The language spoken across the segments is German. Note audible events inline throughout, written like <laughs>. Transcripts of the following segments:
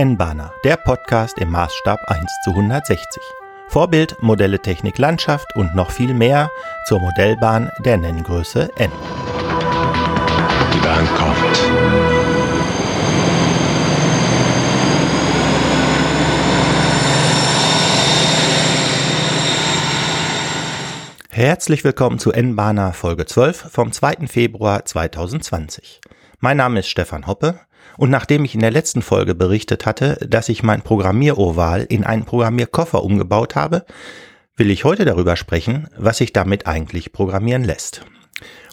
N-Bahner, der Podcast im Maßstab 1 zu 160. Vorbild, Modelle Technik Landschaft und noch viel mehr zur Modellbahn der Nenngröße N. Die Bahn kommt. Herzlich willkommen zu N-Bahner Folge 12 vom 2. Februar 2020. Mein Name ist Stefan Hoppe und nachdem ich in der letzten Folge berichtet hatte, dass ich mein Programmieroval in einen Programmierkoffer umgebaut habe, will ich heute darüber sprechen, was sich damit eigentlich programmieren lässt.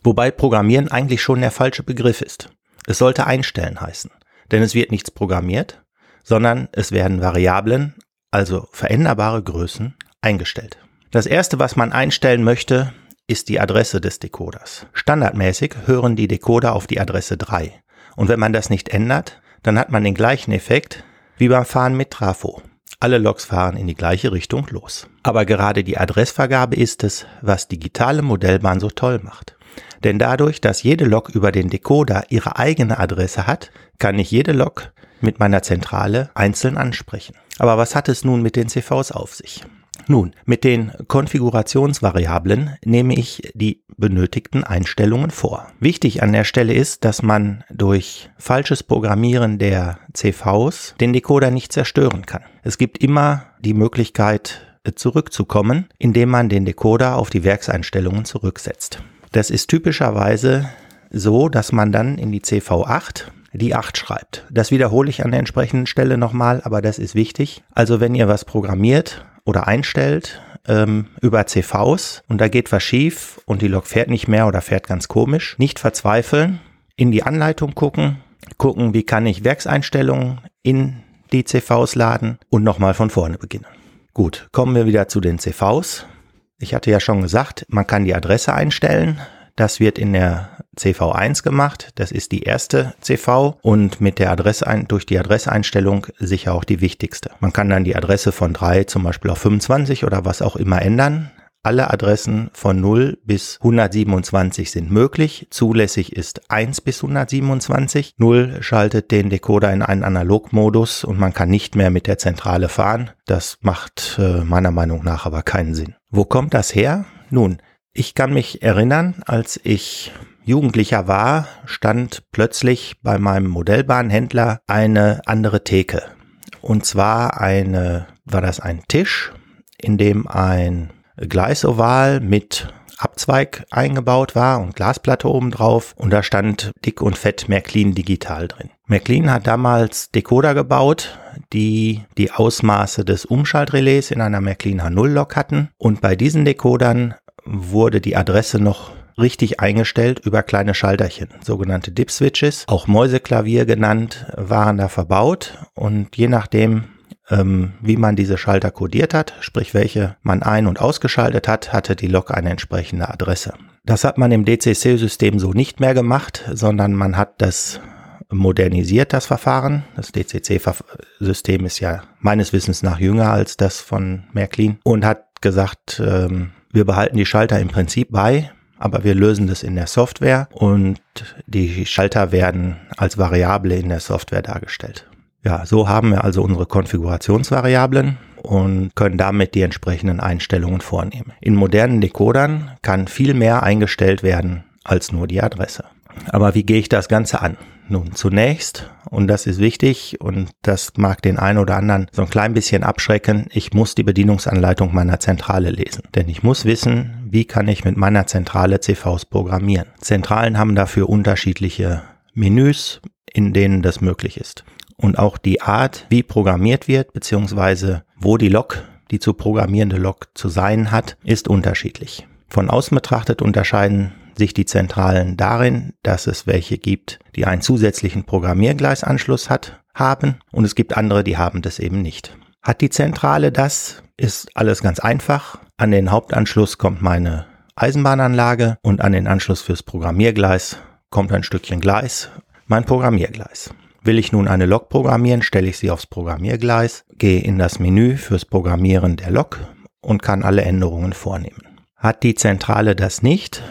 Wobei Programmieren eigentlich schon der falsche Begriff ist. Es sollte einstellen heißen, denn es wird nichts programmiert, sondern es werden Variablen, also veränderbare Größen, eingestellt. Das erste, was man einstellen möchte, ist die Adresse des Decoders. Standardmäßig hören die Decoder auf die Adresse 3. Und wenn man das nicht ändert, dann hat man den gleichen Effekt wie beim Fahren mit Trafo. Alle Loks fahren in die gleiche Richtung los. Aber gerade die Adressvergabe ist es, was digitale Modellbahn so toll macht. Denn dadurch, dass jede Lok über den Decoder ihre eigene Adresse hat, kann ich jede Lok mit meiner Zentrale einzeln ansprechen. Aber was hat es nun mit den CVs auf sich? Nun, mit den Konfigurationsvariablen nehme ich die benötigten Einstellungen vor. Wichtig an der Stelle ist, dass man durch falsches Programmieren der CVs den Decoder nicht zerstören kann. Es gibt immer die Möglichkeit zurückzukommen, indem man den Decoder auf die Werkseinstellungen zurücksetzt. Das ist typischerweise so, dass man dann in die CV8 die 8 schreibt. Das wiederhole ich an der entsprechenden Stelle nochmal, aber das ist wichtig. Also wenn ihr was programmiert oder einstellt ähm, über CVs und da geht was schief und die Lok fährt nicht mehr oder fährt ganz komisch, nicht verzweifeln, in die Anleitung gucken, gucken, wie kann ich Werkseinstellungen in die CVs laden und nochmal von vorne beginnen. Gut, kommen wir wieder zu den CVs. Ich hatte ja schon gesagt, man kann die Adresse einstellen. Das wird in der CV1 gemacht. Das ist die erste CV und mit der Adresse ein, durch die Adresseinstellung sicher auch die wichtigste. Man kann dann die Adresse von 3 zum Beispiel auf 25 oder was auch immer ändern. Alle Adressen von 0 bis 127 sind möglich. Zulässig ist 1 bis 127. 0 schaltet den Decoder in einen Analogmodus und man kann nicht mehr mit der Zentrale fahren. Das macht äh, meiner Meinung nach aber keinen Sinn. Wo kommt das her? Nun, ich kann mich erinnern, als ich Jugendlicher war, stand plötzlich bei meinem Modellbahnhändler eine andere Theke. Und zwar eine, war das ein Tisch, in dem ein Gleisoval mit Abzweig eingebaut war und Glasplatte oben drauf und da stand dick und fett Märklin digital drin. Märklin hat damals Decoder gebaut, die die Ausmaße des Umschaltrelais in einer Märklin H0 Lok hatten und bei diesen Decodern wurde die Adresse noch richtig eingestellt über kleine Schalterchen, sogenannte Dip-Switches, auch Mäuseklavier genannt, waren da verbaut und je nachdem, ähm, wie man diese Schalter kodiert hat, sprich welche man ein- und ausgeschaltet hat, hatte die Lok eine entsprechende Adresse. Das hat man im DCC-System so nicht mehr gemacht, sondern man hat das modernisiert, das Verfahren. Das DCC-System ist ja meines Wissens nach jünger als das von Märklin und hat gesagt, ähm, wir behalten die Schalter im Prinzip bei, aber wir lösen das in der Software und die Schalter werden als Variable in der Software dargestellt. Ja, so haben wir also unsere Konfigurationsvariablen und können damit die entsprechenden Einstellungen vornehmen. In modernen Decodern kann viel mehr eingestellt werden als nur die Adresse. Aber wie gehe ich das Ganze an? Nun, zunächst, und das ist wichtig und das mag den einen oder anderen so ein klein bisschen abschrecken, ich muss die Bedienungsanleitung meiner Zentrale lesen. Denn ich muss wissen, wie kann ich mit meiner Zentrale CVs programmieren. Zentralen haben dafür unterschiedliche Menüs, in denen das möglich ist. Und auch die Art, wie programmiert wird, beziehungsweise wo die Lok, die zu programmierende Lok zu sein hat, ist unterschiedlich. Von außen betrachtet unterscheiden sich die Zentralen darin, dass es welche gibt, die einen zusätzlichen Programmiergleisanschluss hat, haben und es gibt andere, die haben das eben nicht. Hat die Zentrale das, ist alles ganz einfach. An den Hauptanschluss kommt meine Eisenbahnanlage und an den Anschluss fürs Programmiergleis kommt ein Stückchen Gleis, mein Programmiergleis. Will ich nun eine Lok programmieren, stelle ich sie aufs Programmiergleis, gehe in das Menü fürs Programmieren der Lok und kann alle Änderungen vornehmen. Hat die Zentrale das nicht,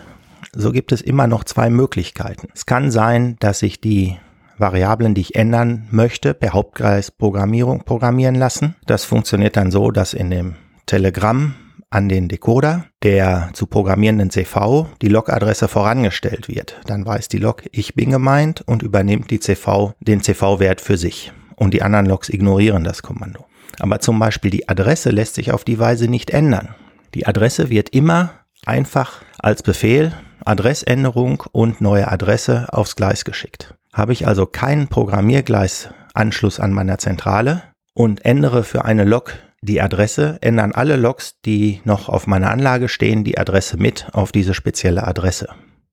so gibt es immer noch zwei Möglichkeiten. Es kann sein, dass ich die Variablen, die ich ändern möchte, per Hauptkreisprogrammierung programmieren lassen. Das funktioniert dann so, dass in dem Telegramm an den Decoder der zu programmierenden CV die Log-Adresse vorangestellt wird. Dann weiß die Log, ich bin gemeint und übernimmt die CV den CV-Wert für sich. Und die anderen Logs ignorieren das Kommando. Aber zum Beispiel die Adresse lässt sich auf die Weise nicht ändern. Die Adresse wird immer einfach als Befehl Adressänderung und neue Adresse aufs Gleis geschickt. Habe ich also keinen Programmiergleisanschluss an meiner Zentrale und ändere für eine Lok die Adresse, ändern alle Loks, die noch auf meiner Anlage stehen, die Adresse mit auf diese spezielle Adresse.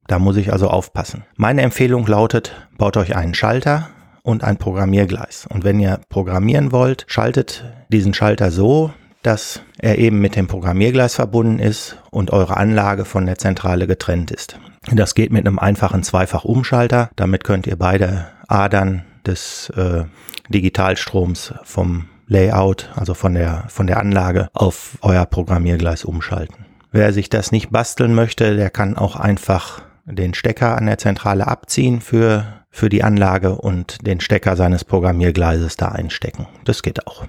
Da muss ich also aufpassen. Meine Empfehlung lautet, baut euch einen Schalter und ein Programmiergleis. Und wenn ihr programmieren wollt, schaltet diesen Schalter so, dass er eben mit dem Programmiergleis verbunden ist und eure Anlage von der Zentrale getrennt ist. Das geht mit einem einfachen Zweifach-Umschalter. Damit könnt ihr beide Adern des äh, Digitalstroms vom Layout, also von der, von der Anlage auf euer Programmiergleis umschalten. Wer sich das nicht basteln möchte, der kann auch einfach den Stecker an der Zentrale abziehen für, für die Anlage und den Stecker seines Programmiergleises da einstecken. Das geht auch.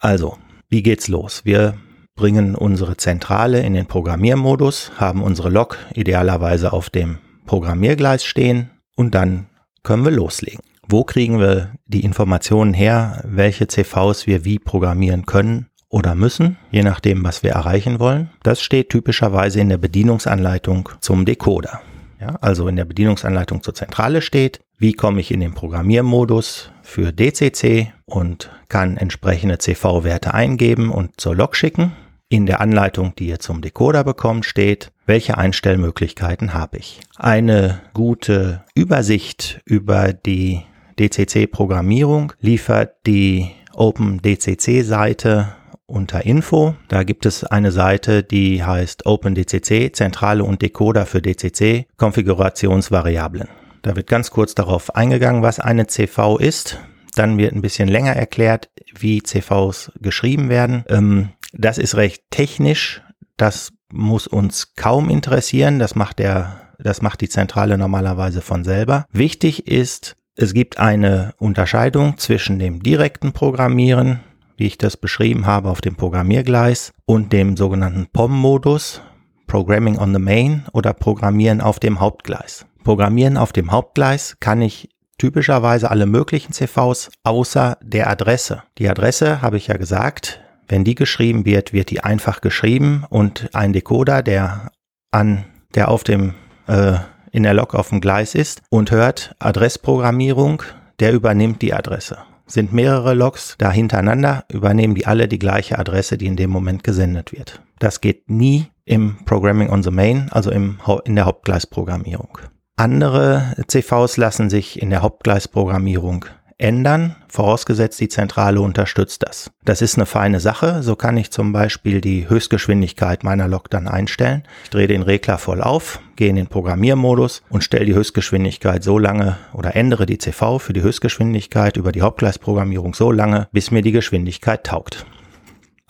Also, wie geht's los? Wir bringen unsere Zentrale in den Programmiermodus, haben unsere Lok idealerweise auf dem Programmiergleis stehen und dann können wir loslegen. Wo kriegen wir die Informationen her, welche CVs wir wie programmieren können oder müssen, je nachdem, was wir erreichen wollen? Das steht typischerweise in der Bedienungsanleitung zum Decoder. Ja, also in der Bedienungsanleitung zur Zentrale steht, wie komme ich in den Programmiermodus für DCC und kann entsprechende CV-Werte eingeben und zur Log schicken. In der Anleitung, die ihr zum Decoder bekommt, steht, welche Einstellmöglichkeiten habe ich. Eine gute Übersicht über die DCC-Programmierung liefert die OpenDCC-Seite unter Info. Da gibt es eine Seite, die heißt OpenDCC, Zentrale und Decoder für DCC, Konfigurationsvariablen. Da wird ganz kurz darauf eingegangen, was eine CV ist. Dann wird ein bisschen länger erklärt, wie CVs geschrieben werden. Ähm, das ist recht technisch. Das muss uns kaum interessieren. Das macht der, das macht die Zentrale normalerweise von selber. Wichtig ist, es gibt eine Unterscheidung zwischen dem direkten Programmieren, wie ich das beschrieben habe auf dem Programmiergleis, und dem sogenannten POM-Modus, Programming on the Main oder Programmieren auf dem Hauptgleis. Programmieren auf dem Hauptgleis kann ich typischerweise alle möglichen CVs außer der Adresse. Die Adresse habe ich ja gesagt, wenn die geschrieben wird, wird die einfach geschrieben und ein Decoder, der an der auf dem äh, in der Lok auf dem Gleis ist und hört Adressprogrammierung, der übernimmt die Adresse sind mehrere Logs da hintereinander, übernehmen die alle die gleiche Adresse, die in dem Moment gesendet wird. Das geht nie im Programming on the Main, also im, in der Hauptgleisprogrammierung. Andere CVs lassen sich in der Hauptgleisprogrammierung ändern, vorausgesetzt die Zentrale unterstützt das. Das ist eine feine Sache. So kann ich zum Beispiel die Höchstgeschwindigkeit meiner Lok dann einstellen. Ich drehe den Regler voll auf, gehe in den Programmiermodus und stelle die Höchstgeschwindigkeit so lange oder ändere die CV für die Höchstgeschwindigkeit über die Hauptgleisprogrammierung so lange, bis mir die Geschwindigkeit taugt.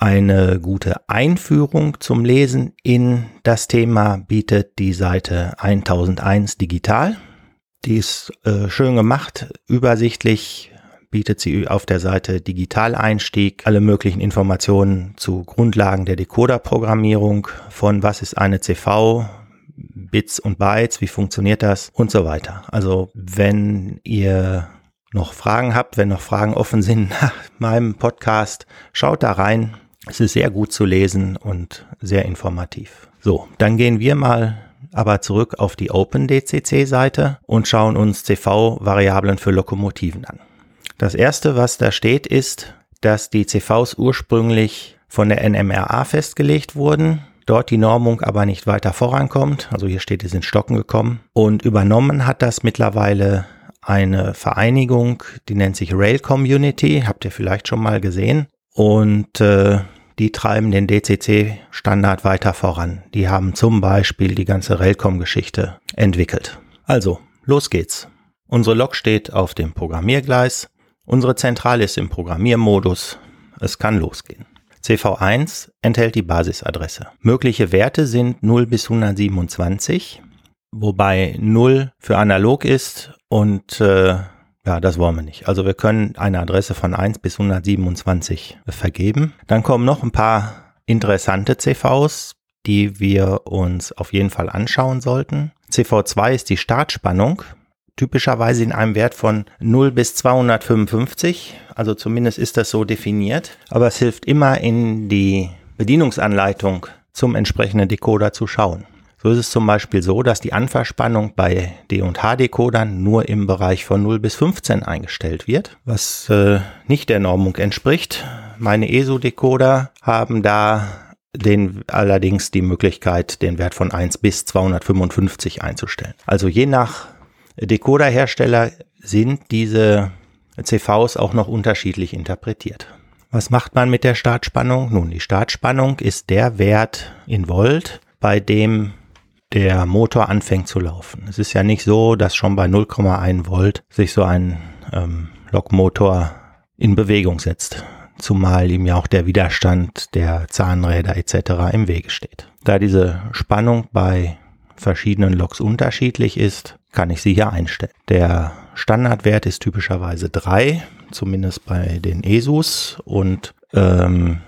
Eine gute Einführung zum Lesen in das Thema bietet die Seite 1001 Digital. Die ist äh, schön gemacht, übersichtlich, bietet sie auf der Seite Digitaleinstieg alle möglichen Informationen zu Grundlagen der Decoder-Programmierung, von was ist eine CV, Bits und Bytes, wie funktioniert das und so weiter. Also wenn ihr noch Fragen habt, wenn noch Fragen offen sind <laughs> nach meinem Podcast, schaut da rein. Es ist sehr gut zu lesen und sehr informativ. So, dann gehen wir mal aber zurück auf die OpenDCC-Seite und schauen uns CV-Variablen für Lokomotiven an. Das erste, was da steht, ist, dass die CVs ursprünglich von der NMRA festgelegt wurden, dort die Normung aber nicht weiter vorankommt. Also hier steht, die sind stocken gekommen. Und übernommen hat das mittlerweile eine Vereinigung, die nennt sich Rail Community, habt ihr vielleicht schon mal gesehen. Und äh, die treiben den DCC-Standard weiter voran. Die haben zum Beispiel die ganze Railcom-Geschichte entwickelt. Also, los geht's. Unsere Lok steht auf dem Programmiergleis. Unsere Zentrale ist im Programmiermodus. Es kann losgehen. CV1 enthält die Basisadresse. Mögliche Werte sind 0 bis 127, wobei 0 für analog ist und äh, Ja, das wollen wir nicht. Also wir können eine Adresse von 1 bis 127 vergeben. Dann kommen noch ein paar interessante CVs, die wir uns auf jeden Fall anschauen sollten. CV2 ist die Startspannung, typischerweise in einem Wert von 0 bis 255, also zumindest ist das so definiert, aber es hilft immer in die Bedienungsanleitung zum entsprechenden Decoder zu schauen. So ist es zum Beispiel so, dass die Anverspannung bei D&H-Decodern nur im Bereich von 0 bis 15 eingestellt wird, was äh, nicht der Normung entspricht. Meine ESO-Decoder haben da den allerdings die Möglichkeit, den Wert von 1 bis 255 einzustellen. Also je nach Decoderhersteller sind diese CVs auch noch unterschiedlich interpretiert. Was macht man mit der Startspannung? Nun, die Startspannung ist der Wert in Volt, bei dem der Motor anfängt zu laufen. Es ist ja nicht so, dass schon bei 0,1 Volt sich so ein ähm, Lokmotor in Bewegung setzt, zumal ihm ja auch der Widerstand der Zahnräder etc. im Wege steht. Da diese Spannung bei verschiedenen Loks unterschiedlich ist, kann ich sie hier einstellen. Der Standardwert ist typischerweise 3, zumindest bei den ESUs und ähm,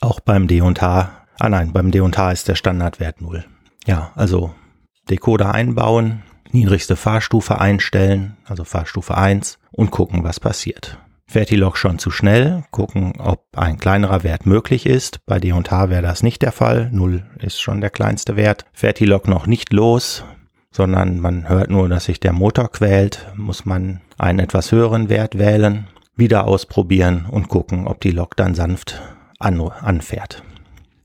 auch beim D&H, ah nein, beim D&H ist der Standardwert 0. Ja, also Decoder einbauen, niedrigste Fahrstufe einstellen, also Fahrstufe 1 und gucken, was passiert. Fährt die Lok schon zu schnell, gucken, ob ein kleinerer Wert möglich ist. Bei D&H wäre das nicht der Fall. 0 ist schon der kleinste Wert. Fährt die Lok noch nicht los, sondern man hört nur, dass sich der Motor quält, muss man einen etwas höheren Wert wählen, wieder ausprobieren und gucken, ob die Lok dann sanft an, anfährt.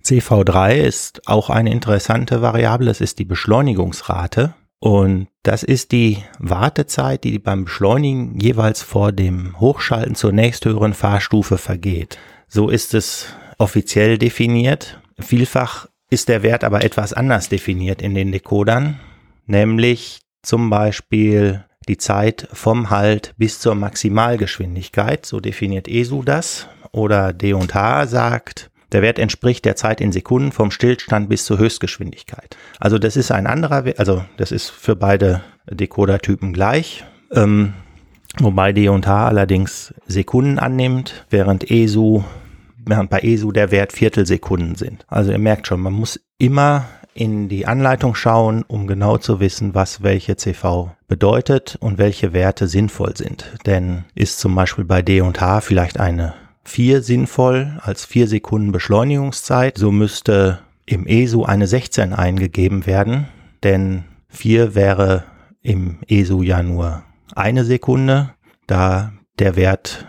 CV3 ist auch eine interessante Variable. Es ist die Beschleunigungsrate. Und das ist die Wartezeit, die beim Beschleunigen jeweils vor dem Hochschalten zur nächsthöheren Fahrstufe vergeht. So ist es offiziell definiert. Vielfach ist der Wert aber etwas anders definiert in den Decodern, nämlich zum Beispiel die Zeit vom Halt bis zur Maximalgeschwindigkeit. So definiert ESU das. Oder D&H sagt, der Wert entspricht der Zeit in Sekunden vom Stillstand bis zur Höchstgeschwindigkeit. Also das ist ein anderer also das ist für beide Decoder-Typen gleich. Ähm, wobei D&H allerdings Sekunden annimmt, während ESU, während bei ESU der Wert Viertelsekunden sind. Also ihr merkt schon, man muss immer in die Anleitung schauen, um genau zu wissen, was welche CV bedeutet und welche Werte sinnvoll sind. Denn ist zum Beispiel bei D&H vielleicht eine 4 sinnvoll als 4 Sekunden Beschleunigungszeit. So müsste im ESU eine 16 eingegeben werden, denn 4 wäre im ESU ja nur eine Sekunde, da der Wert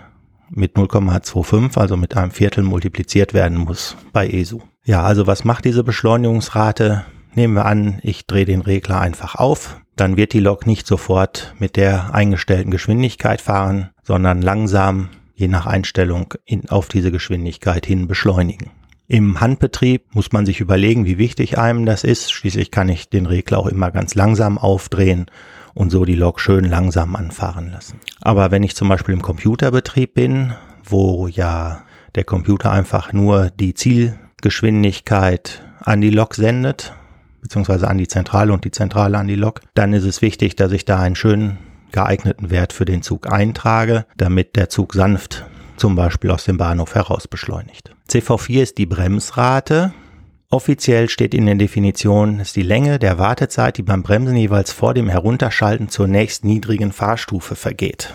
mit 0,25, also mit einem Viertel multipliziert werden muss bei ESU. Ja, also was macht diese Beschleunigungsrate? Nehmen wir an, ich drehe den Regler einfach auf, dann wird die Lok nicht sofort mit der eingestellten Geschwindigkeit fahren, sondern langsam je nach Einstellung in, auf diese Geschwindigkeit hin beschleunigen. Im Handbetrieb muss man sich überlegen, wie wichtig einem das ist. Schließlich kann ich den Regler auch immer ganz langsam aufdrehen und so die Lok schön langsam anfahren lassen. Aber wenn ich zum Beispiel im Computerbetrieb bin, wo ja der Computer einfach nur die Zielgeschwindigkeit an die Lok sendet, beziehungsweise an die Zentrale und die Zentrale an die Lok, dann ist es wichtig, dass ich da einen schönen geeigneten Wert für den Zug eintrage, damit der Zug sanft zum Beispiel aus dem Bahnhof heraus beschleunigt. CV4 ist die Bremsrate. Offiziell steht in den Definitionen, ist die Länge der Wartezeit, die beim Bremsen jeweils vor dem Herunterschalten zur nächst niedrigen Fahrstufe vergeht.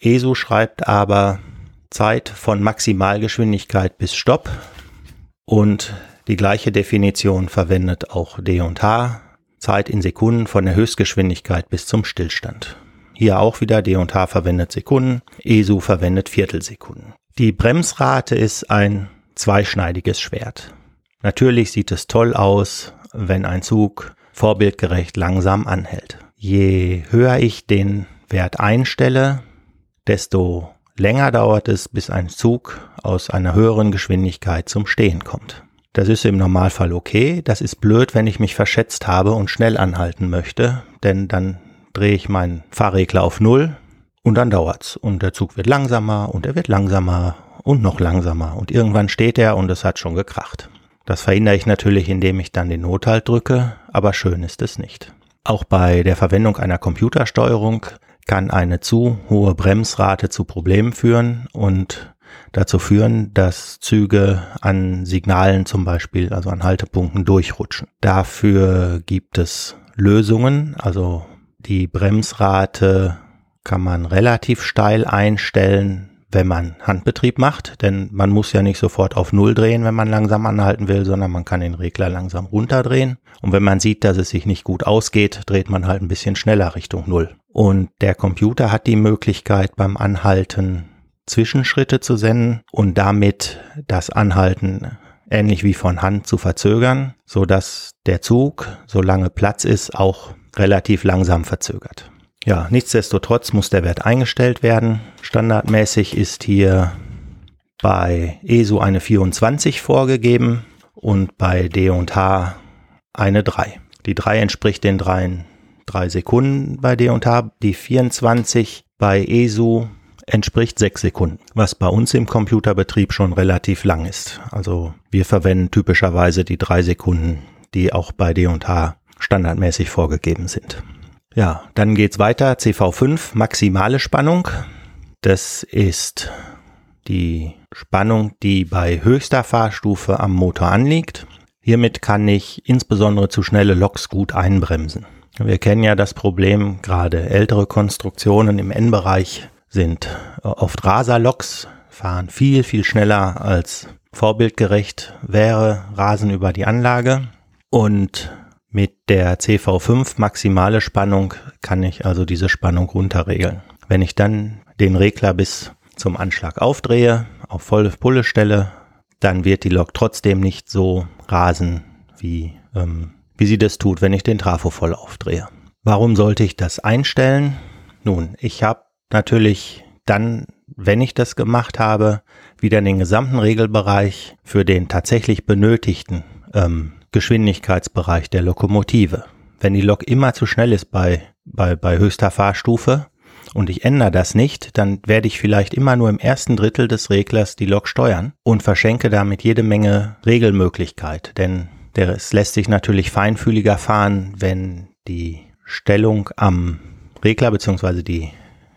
ESO schreibt aber Zeit von Maximalgeschwindigkeit bis Stopp und die gleiche Definition verwendet auch D&H, Zeit in Sekunden von der Höchstgeschwindigkeit bis zum Stillstand. Hier auch wieder D&H verwendet Sekunden, ESU verwendet Viertelsekunden. Die Bremsrate ist ein zweischneidiges Schwert. Natürlich sieht es toll aus, wenn ein Zug vorbildgerecht langsam anhält. Je höher ich den Wert einstelle, desto länger dauert es, bis ein Zug aus einer höheren Geschwindigkeit zum Stehen kommt. Das ist im Normalfall okay. Das ist blöd, wenn ich mich verschätzt habe und schnell anhalten möchte, denn dann drehe ich meinen Fahrregler auf Null und dann dauert's. Und der Zug wird langsamer und er wird langsamer und noch langsamer. Und irgendwann steht er und es hat schon gekracht. Das verhindere ich natürlich, indem ich dann den Nothalt drücke, aber schön ist es nicht. Auch bei der Verwendung einer Computersteuerung kann eine zu hohe Bremsrate zu Problemen führen und dazu führen, dass Züge an Signalen zum Beispiel, also an Haltepunkten durchrutschen. Dafür gibt es Lösungen, also die Bremsrate kann man relativ steil einstellen, wenn man Handbetrieb macht, denn man muss ja nicht sofort auf Null drehen, wenn man langsam anhalten will, sondern man kann den Regler langsam runterdrehen. Und wenn man sieht, dass es sich nicht gut ausgeht, dreht man halt ein bisschen schneller Richtung Null. Und der Computer hat die Möglichkeit beim Anhalten Zwischenschritte zu senden und damit das Anhalten ähnlich wie von Hand zu verzögern, so dass der Zug, solange Platz ist, auch relativ langsam verzögert. Ja, nichtsdestotrotz muss der Wert eingestellt werden. Standardmäßig ist hier bei ESU eine 24 vorgegeben und bei D und H eine 3. Die 3 entspricht den 3, 3 Sekunden bei D und H. Die 24 bei ESU entspricht 6 Sekunden, was bei uns im Computerbetrieb schon relativ lang ist. Also wir verwenden typischerweise die 3 Sekunden, die auch bei D und H standardmäßig vorgegeben sind. Ja, dann geht's weiter. CV5, maximale Spannung. Das ist die Spannung, die bei höchster Fahrstufe am Motor anliegt. Hiermit kann ich insbesondere zu schnelle Loks gut einbremsen. Wir kennen ja das Problem, gerade ältere Konstruktionen im N-Bereich sind oft Raserloks, fahren viel, viel schneller als vorbildgerecht wäre, rasen über die Anlage und mit der CV5 maximale Spannung kann ich also diese Spannung runterregeln. Wenn ich dann den Regler bis zum Anschlag aufdrehe, auf volle Pulle stelle, dann wird die Lok trotzdem nicht so rasen, wie, ähm, wie sie das tut, wenn ich den Trafo voll aufdrehe. Warum sollte ich das einstellen? Nun, ich habe natürlich dann, wenn ich das gemacht habe, wieder den gesamten Regelbereich für den tatsächlich benötigten ähm, Geschwindigkeitsbereich der Lokomotive. Wenn die Lok immer zu schnell ist bei, bei, bei höchster Fahrstufe und ich ändere das nicht, dann werde ich vielleicht immer nur im ersten Drittel des Reglers die Lok steuern und verschenke damit jede Menge Regelmöglichkeit. Denn es lässt sich natürlich feinfühliger fahren, wenn die Stellung am Regler beziehungsweise die,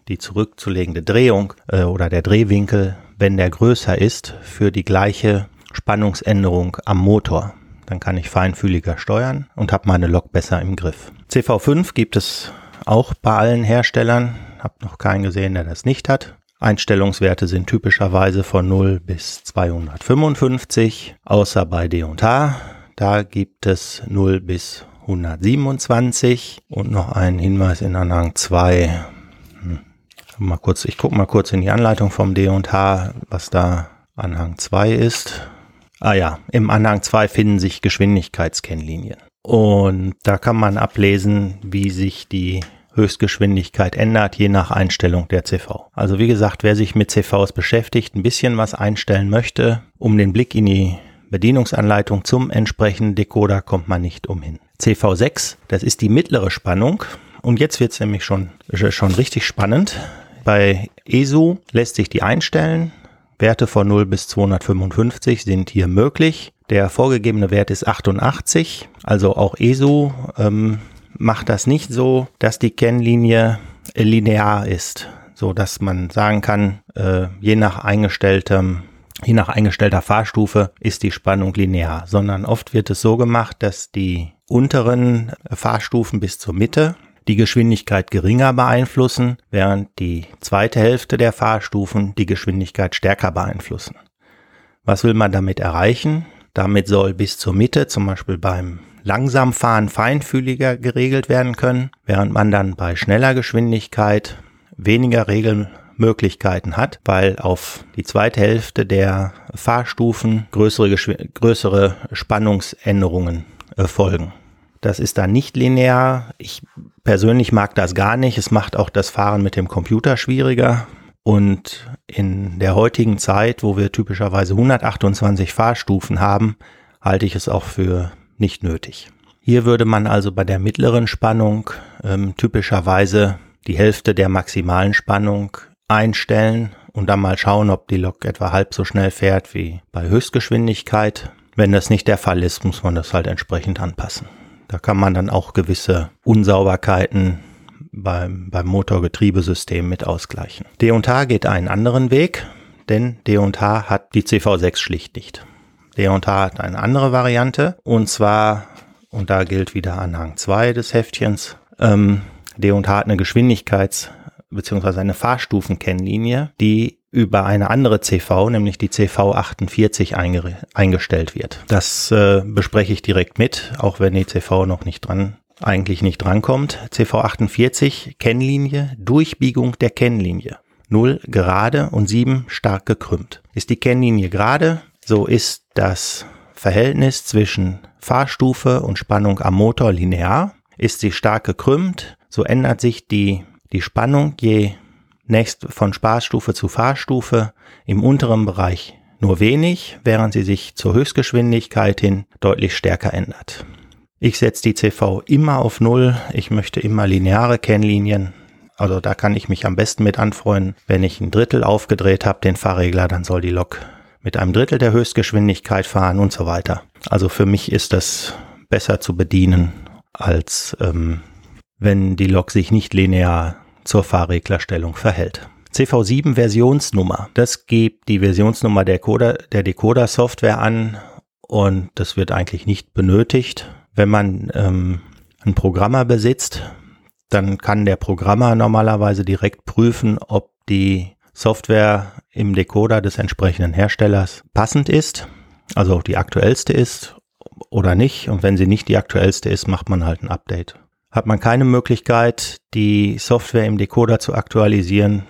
die zurückzulegende Drehung äh, oder der Drehwinkel, wenn der größer ist, für die gleiche Spannungsänderung am Motor dann kann ich feinfühliger steuern und habe meine Lok besser im Griff. CV5 gibt es auch bei allen Herstellern. Hab noch keinen gesehen, der das nicht hat. Einstellungswerte sind typischerweise von 0 bis 255, außer bei D&H. Da gibt es 0 bis 127 und noch ein Hinweis in Anhang 2. Hm. Mal kurz, ich gucke mal kurz in die Anleitung vom D&H, was da Anhang 2 ist. Ah ja, im Anhang 2 finden sich Geschwindigkeitskennlinien. Und da kann man ablesen, wie sich die Höchstgeschwindigkeit ändert, je nach Einstellung der CV. Also wie gesagt, wer sich mit CVs beschäftigt, ein bisschen was einstellen möchte, um den Blick in die Bedienungsanleitung zum entsprechenden Decoder kommt man nicht umhin. CV6, das ist die mittlere Spannung. Und jetzt wird es nämlich schon, schon richtig spannend. Bei ESU lässt sich die einstellen. Werte von 0 bis 255 sind hier möglich. Der vorgegebene Wert ist 88, also auch ESU ähm, macht das nicht so, dass die Kennlinie linear ist, so dass man sagen kann, äh, je nach eingestelltem Je nach eingestellter Fahrstufe ist die Spannung linear, sondern oft wird es so gemacht, dass die unteren Fahrstufen bis zur Mitte die Geschwindigkeit geringer beeinflussen, während die zweite Hälfte der Fahrstufen die Geschwindigkeit stärker beeinflussen. Was will man damit erreichen? Damit soll bis zur Mitte, zum Beispiel beim Langsamfahren, feinfühliger geregelt werden können, während man dann bei schneller Geschwindigkeit weniger Regelmöglichkeiten hat, weil auf die zweite Hälfte der Fahrstufen größere, größere Spannungsänderungen äh, folgen. Das ist dann nicht linear. Ich persönlich mag das gar nicht. Es macht auch das Fahren mit dem Computer schwieriger. Und in der heutigen Zeit, wo wir typischerweise 128 Fahrstufen haben, halte ich es auch für nicht nötig. Hier würde man also bei der mittleren Spannung ähm, typischerweise die Hälfte der maximalen Spannung einstellen und dann mal schauen, ob die Lok etwa halb so schnell fährt wie bei Höchstgeschwindigkeit. Wenn das nicht der Fall ist, muss man das halt entsprechend anpassen. Da kann man dann auch gewisse Unsauberkeiten beim, beim Motorgetriebesystem mit ausgleichen. D&H geht einen anderen Weg, denn D&H hat die CV6 schlicht nicht. D&H hat eine andere Variante und zwar, und da gilt wieder Anhang 2 des Heftchens, ähm, D&H hat eine Geschwindigkeits- bzw. eine Fahrstufenkennlinie, die über eine andere CV, nämlich die CV 48 eingestellt wird. Das äh, bespreche ich direkt mit, auch wenn die CV noch nicht dran eigentlich nicht drankommt. CV 48 Kennlinie, Durchbiegung der Kennlinie. 0 gerade und 7 stark gekrümmt. Ist die Kennlinie gerade, so ist das Verhältnis zwischen Fahrstufe und Spannung am Motor linear. Ist sie stark gekrümmt, so ändert sich die, die Spannung je nächst von Spaßstufe zu Fahrstufe im unteren Bereich nur wenig, während sie sich zur Höchstgeschwindigkeit hin deutlich stärker ändert. Ich setze die CV immer auf Null. Ich möchte immer lineare Kennlinien. Also da kann ich mich am besten mit anfreuen. Wenn ich ein Drittel aufgedreht habe, den Fahrregler, dann soll die Lok mit einem Drittel der Höchstgeschwindigkeit fahren und so weiter. Also für mich ist das besser zu bedienen, als ähm, wenn die Lok sich nicht linear zur Fahrreglerstellung verhält. CV7 Versionsnummer. Das gibt die Versionsnummer der, der Decoder-Software an und das wird eigentlich nicht benötigt. Wenn man ähm, einen Programmer besitzt, dann kann der Programmer normalerweise direkt prüfen, ob die Software im Decoder des entsprechenden Herstellers passend ist, also die aktuellste ist oder nicht. Und wenn sie nicht die aktuellste ist, macht man halt ein Update. Hat man keine Möglichkeit, die Software im Decoder zu aktualisieren,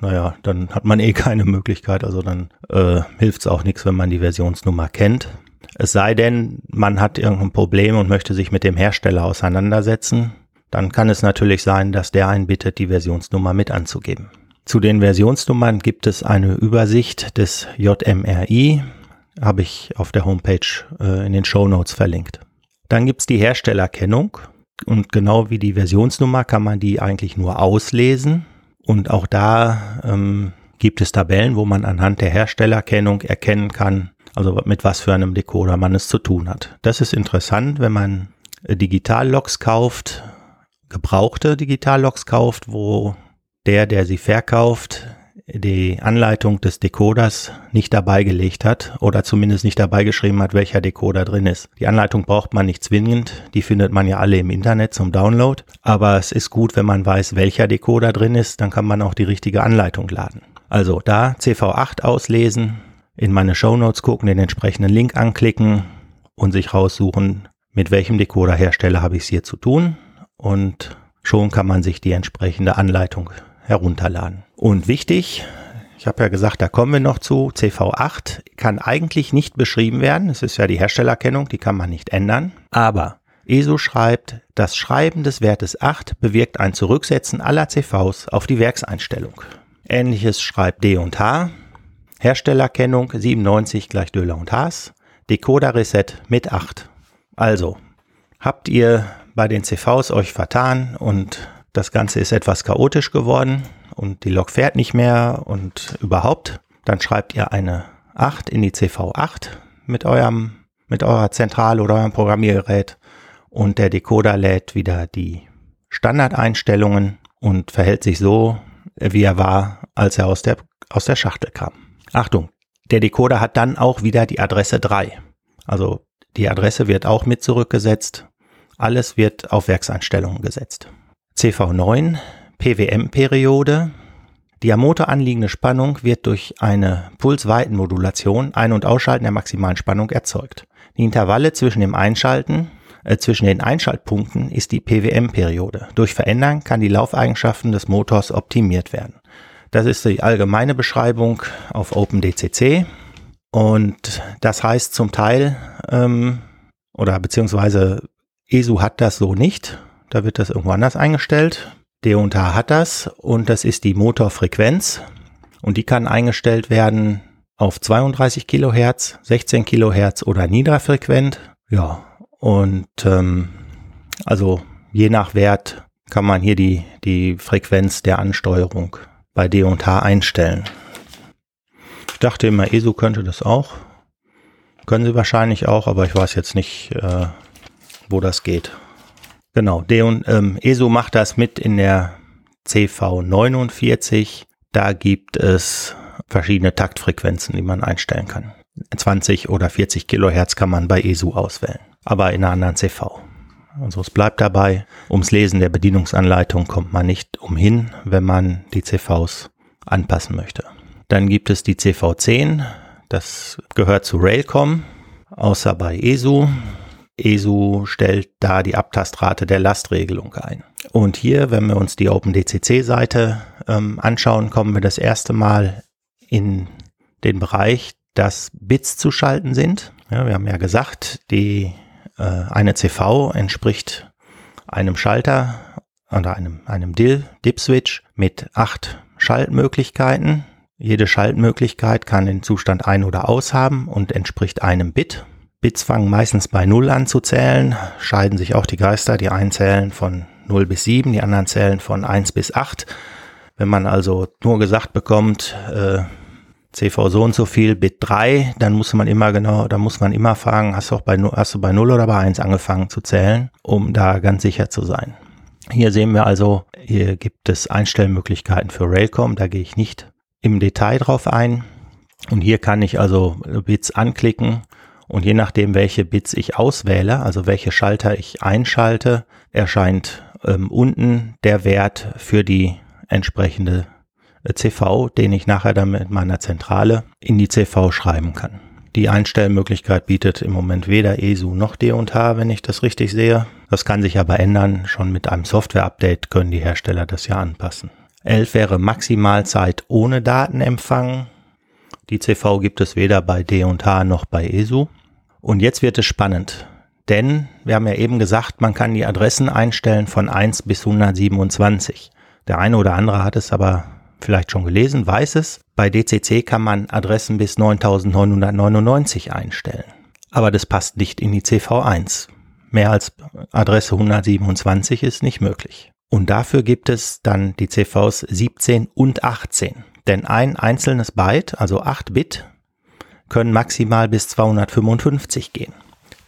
naja, dann hat man eh keine Möglichkeit. Also dann äh, hilft es auch nichts, wenn man die Versionsnummer kennt. Es sei denn, man hat irgendein Problem und möchte sich mit dem Hersteller auseinandersetzen. Dann kann es natürlich sein, dass der einen bittet, die Versionsnummer mit anzugeben. Zu den Versionsnummern gibt es eine Übersicht des JMRI, habe ich auf der Homepage äh, in den Show Notes verlinkt. Dann gibt es die Herstellerkennung und genau wie die Versionsnummer kann man die eigentlich nur auslesen. Und auch da ähm, gibt es Tabellen, wo man anhand der Herstellerkennung erkennen kann, also mit was für einem Decoder man es zu tun hat. Das ist interessant, wenn man äh, Digitallogs kauft, gebrauchte Digitallogs kauft, wo der, der sie verkauft, die Anleitung des Decoders nicht dabei gelegt hat oder zumindest nicht dabei geschrieben hat, welcher Decoder drin ist. Die Anleitung braucht man nicht zwingend, die findet man ja alle im Internet zum Download, aber es ist gut, wenn man weiß, welcher Decoder drin ist, dann kann man auch die richtige Anleitung laden. Also da CV8 auslesen, in meine Show Notes gucken, den entsprechenden Link anklicken und sich raussuchen, mit welchem Decoderhersteller habe ich es hier zu tun und schon kann man sich die entsprechende Anleitung herunterladen. Und wichtig, ich habe ja gesagt, da kommen wir noch zu, CV8 kann eigentlich nicht beschrieben werden. Es ist ja die Herstellerkennung, die kann man nicht ändern. Aber ESO schreibt, das Schreiben des Wertes 8 bewirkt ein Zurücksetzen aller CVs auf die Werkseinstellung. Ähnliches schreibt D und H. Herstellerkennung 97 gleich Döhler und Haas. Decoder Reset mit 8. Also, habt ihr bei den CVs euch vertan und das Ganze ist etwas chaotisch geworden und die Lok fährt nicht mehr und überhaupt, dann schreibt ihr eine 8 in die CV8 mit eurem, mit eurer Zentrale oder eurem Programmiergerät und der Decoder lädt wieder die Standardeinstellungen und verhält sich so, wie er war, als er aus der, aus der Schachtel kam. Achtung, der Decoder hat dann auch wieder die Adresse 3. Also die Adresse wird auch mit zurückgesetzt. Alles wird auf Werkseinstellungen gesetzt. CV9 PWM-Periode. Die am Motor anliegende Spannung wird durch eine Pulsweitenmodulation Ein- und Ausschalten der maximalen Spannung erzeugt. Die Intervalle zwischen dem Einschalten äh, zwischen den Einschaltpunkten ist die PWM-Periode. Durch Verändern kann die Laufeigenschaften des Motors optimiert werden. Das ist die allgemeine Beschreibung auf OpenDCC und das heißt zum Teil ähm, oder beziehungsweise ESU hat das so nicht da wird das irgendwo anders eingestellt. D&H hat das und das ist die Motorfrequenz und die kann eingestellt werden auf 32 Kilohertz, 16 Kilohertz oder niederfrequent. Ja, und ähm, also je nach Wert kann man hier die, die Frequenz der Ansteuerung bei D&H einstellen. Ich dachte immer, ESO könnte das auch. Können sie wahrscheinlich auch, aber ich weiß jetzt nicht, äh, wo das geht. Genau, D und ähm, ESO macht das mit in der CV49. Da gibt es verschiedene Taktfrequenzen, die man einstellen kann. 20 oder 40 Kilohertz kann man bei ESU auswählen, aber in einer anderen CV. Also es bleibt dabei, ums Lesen der Bedienungsanleitung kommt man nicht umhin, wenn man die CVs anpassen möchte. Dann gibt es die CV10, das gehört zu Railcom, außer bei ESU. ESU stellt da die Abtastrate der Lastregelung ein. Und hier, wenn wir uns die OpenDCC-Seite ähm, anschauen, kommen wir das erste Mal in den Bereich, dass Bits zu schalten sind. Ja, wir haben ja gesagt, die äh, eine CV entspricht einem Schalter oder einem, einem DIL, DIP-Switch mit acht Schaltmöglichkeiten. Jede Schaltmöglichkeit kann den Zustand ein- oder aus haben und entspricht einem Bit. Bits fangen meistens bei 0 an zu zählen, scheiden sich auch die Geister. Die einen zählen von 0 bis 7, die anderen zählen von 1 bis 8. Wenn man also nur gesagt bekommt, äh, CV so und so viel, Bit 3, dann muss man immer genau, da muss man immer fragen, hast du auch bei, hast du bei 0 oder bei 1 angefangen zu zählen, um da ganz sicher zu sein. Hier sehen wir also, hier gibt es Einstellmöglichkeiten für Railcom, da gehe ich nicht im Detail drauf ein. Und hier kann ich also Bits anklicken und je nachdem, welche Bits ich auswähle, also welche Schalter ich einschalte, erscheint ähm, unten der Wert für die entsprechende äh, CV, den ich nachher dann mit meiner Zentrale in die CV schreiben kann. Die Einstellmöglichkeit bietet im Moment weder ESU noch D&H, wenn ich das richtig sehe. Das kann sich aber ändern. Schon mit einem Software-Update können die Hersteller das ja anpassen. 11 wäre Maximalzeit ohne Datenempfang. Die CV gibt es weder bei D&H noch bei ESU. Und jetzt wird es spannend. Denn wir haben ja eben gesagt, man kann die Adressen einstellen von 1 bis 127. Der eine oder andere hat es aber vielleicht schon gelesen, weiß es. Bei DCC kann man Adressen bis 9999 einstellen. Aber das passt nicht in die CV1. Mehr als Adresse 127 ist nicht möglich. Und dafür gibt es dann die CVs 17 und 18. Denn ein einzelnes Byte, also 8 Bit, können maximal bis 255 gehen.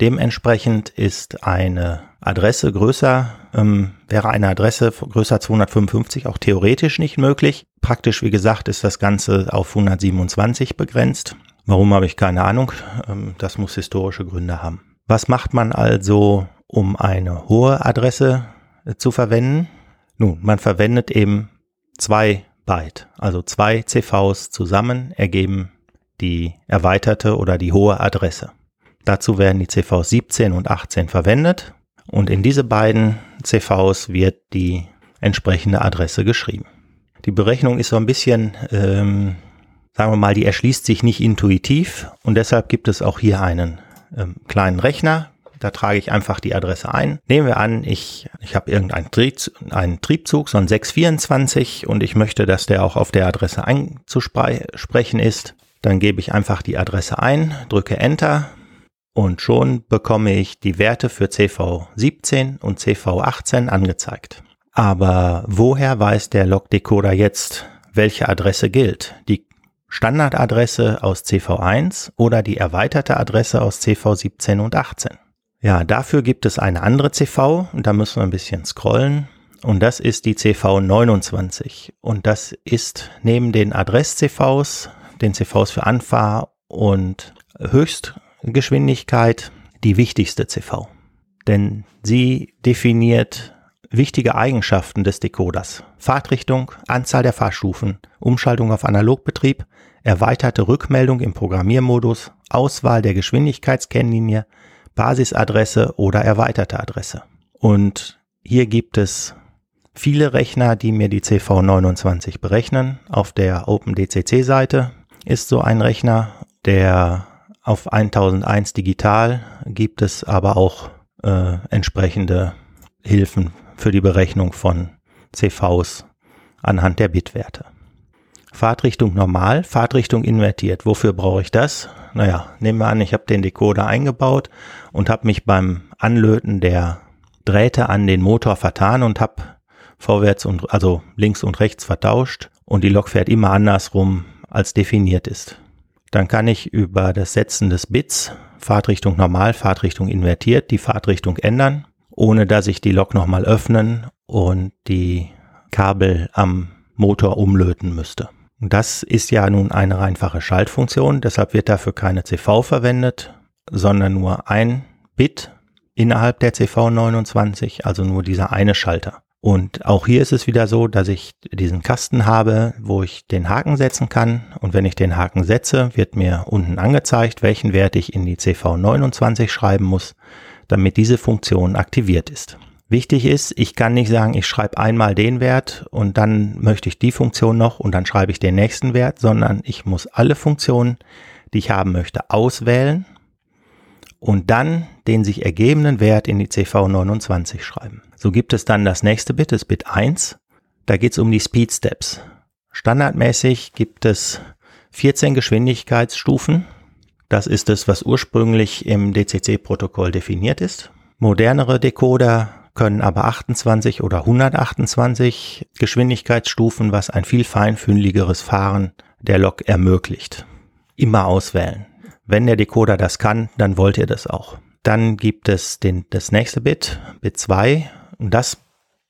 Dementsprechend ist eine Adresse größer, ähm, wäre eine Adresse größer 255 auch theoretisch nicht möglich. Praktisch, wie gesagt, ist das Ganze auf 127 begrenzt. Warum habe ich keine Ahnung. Ähm, das muss historische Gründe haben. Was macht man also, um eine hohe Adresse äh, zu verwenden? Nun, man verwendet eben zwei Byte, also zwei CVs zusammen ergeben die erweiterte oder die hohe Adresse. Dazu werden die CVs 17 und 18 verwendet und in diese beiden CVs wird die entsprechende Adresse geschrieben. Die Berechnung ist so ein bisschen, ähm, sagen wir mal, die erschließt sich nicht intuitiv und deshalb gibt es auch hier einen ähm, kleinen Rechner. Da trage ich einfach die Adresse ein. Nehmen wir an, ich, ich habe irgendeinen Trieb, einen Triebzug, so ein 624 und ich möchte, dass der auch auf der Adresse einzusprechen ist. Dann gebe ich einfach die Adresse ein, drücke Enter und schon bekomme ich die Werte für CV17 und CV18 angezeigt. Aber woher weiß der Logdecoder jetzt, welche Adresse gilt? Die Standardadresse aus CV1 oder die erweiterte Adresse aus CV17 und 18? Ja, dafür gibt es eine andere CV und da müssen wir ein bisschen scrollen. Und das ist die CV29. Und das ist neben den Adress-CVs den CVs für Anfahr- und Höchstgeschwindigkeit die wichtigste CV. Denn sie definiert wichtige Eigenschaften des Decoders. Fahrtrichtung, Anzahl der Fahrstufen, Umschaltung auf Analogbetrieb, erweiterte Rückmeldung im Programmiermodus, Auswahl der Geschwindigkeitskennlinie, Basisadresse oder erweiterte Adresse. Und hier gibt es viele Rechner, die mir die CV29 berechnen. Auf der OpenDCC-Seite ist so ein Rechner, der auf 1001 digital gibt es aber auch äh, entsprechende Hilfen für die Berechnung von CVs anhand der Bitwerte. Fahrtrichtung normal, Fahrtrichtung invertiert. Wofür brauche ich das? Naja, nehmen wir an, ich habe den Decoder eingebaut und habe mich beim Anlöten der Drähte an den Motor vertan und habe vorwärts und also links und rechts vertauscht und die Lok fährt immer andersrum als definiert ist. Dann kann ich über das Setzen des Bits Fahrtrichtung normal, Fahrtrichtung invertiert die Fahrtrichtung ändern ohne dass ich die Lok nochmal öffnen und die Kabel am Motor umlöten müsste. Und das ist ja nun eine einfache Schaltfunktion, deshalb wird dafür keine CV verwendet, sondern nur ein Bit innerhalb der CV29, also nur dieser eine Schalter. Und auch hier ist es wieder so, dass ich diesen Kasten habe, wo ich den Haken setzen kann. Und wenn ich den Haken setze, wird mir unten angezeigt, welchen Wert ich in die CV29 schreiben muss, damit diese Funktion aktiviert ist. Wichtig ist, ich kann nicht sagen, ich schreibe einmal den Wert und dann möchte ich die Funktion noch und dann schreibe ich den nächsten Wert, sondern ich muss alle Funktionen, die ich haben möchte, auswählen und dann den sich ergebenen Wert in die CV29 schreiben. So gibt es dann das nächste Bit, das Bit 1. Da geht es um die Speed Steps. Standardmäßig gibt es 14 Geschwindigkeitsstufen. Das ist es, was ursprünglich im DCC-Protokoll definiert ist. Modernere Decoder können aber 28 oder 128 Geschwindigkeitsstufen, was ein viel feinfühligeres Fahren der Lok ermöglicht. Immer auswählen. Wenn der Decoder das kann, dann wollt ihr das auch. Dann gibt es den, das nächste Bit, Bit 2, und das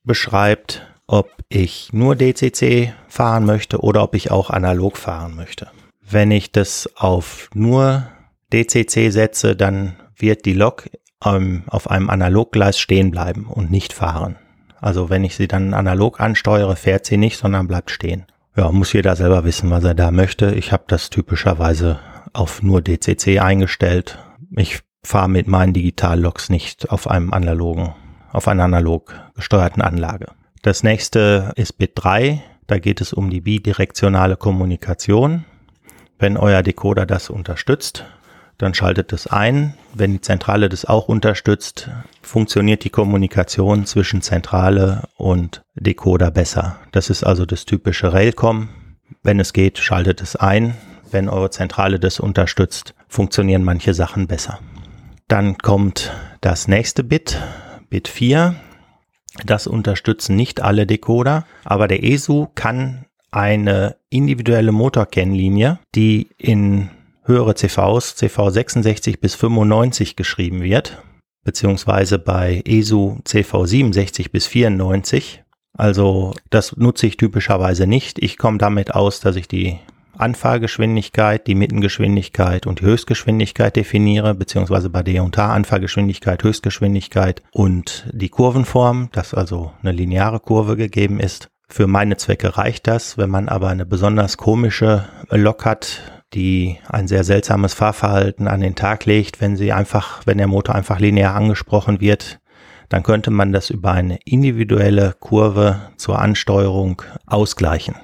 beschreibt, ob ich nur DCC fahren möchte oder ob ich auch analog fahren möchte. Wenn ich das auf nur DCC setze, dann wird die Lok ähm, auf einem Analoggleis stehen bleiben und nicht fahren. Also wenn ich sie dann analog ansteuere, fährt sie nicht, sondern bleibt stehen. Ja, muss jeder selber wissen, was er da möchte. Ich habe das typischerweise auf nur DCC eingestellt. Ich fahre mit meinen Digitalloks nicht auf einem analogen, auf einer analog gesteuerten Anlage. Das nächste ist Bit 3. Da geht es um die bidirektionale Kommunikation. Wenn euer Decoder das unterstützt, dann schaltet es ein. Wenn die Zentrale das auch unterstützt, funktioniert die Kommunikation zwischen Zentrale und Decoder besser. Das ist also das typische Railcom. Wenn es geht, schaltet es ein wenn eure Zentrale das unterstützt, funktionieren manche Sachen besser. Dann kommt das nächste Bit, Bit 4. Das unterstützen nicht alle Decoder, aber der ESU kann eine individuelle Motorkennlinie, die in höhere CVs, CV 66 bis 95 geschrieben wird, beziehungsweise bei ESU CV 67 bis 94. Also das nutze ich typischerweise nicht. Ich komme damit aus, dass ich die Anfahrgeschwindigkeit, die Mittengeschwindigkeit und die Höchstgeschwindigkeit definiere, beziehungsweise bei D und H Anfahrgeschwindigkeit, Höchstgeschwindigkeit und die Kurvenform, dass also eine lineare Kurve gegeben ist. Für meine Zwecke reicht das. Wenn man aber eine besonders komische Lok hat, die ein sehr seltsames Fahrverhalten an den Tag legt, wenn sie einfach, wenn der Motor einfach linear angesprochen wird, dann könnte man das über eine individuelle Kurve zur Ansteuerung ausgleichen.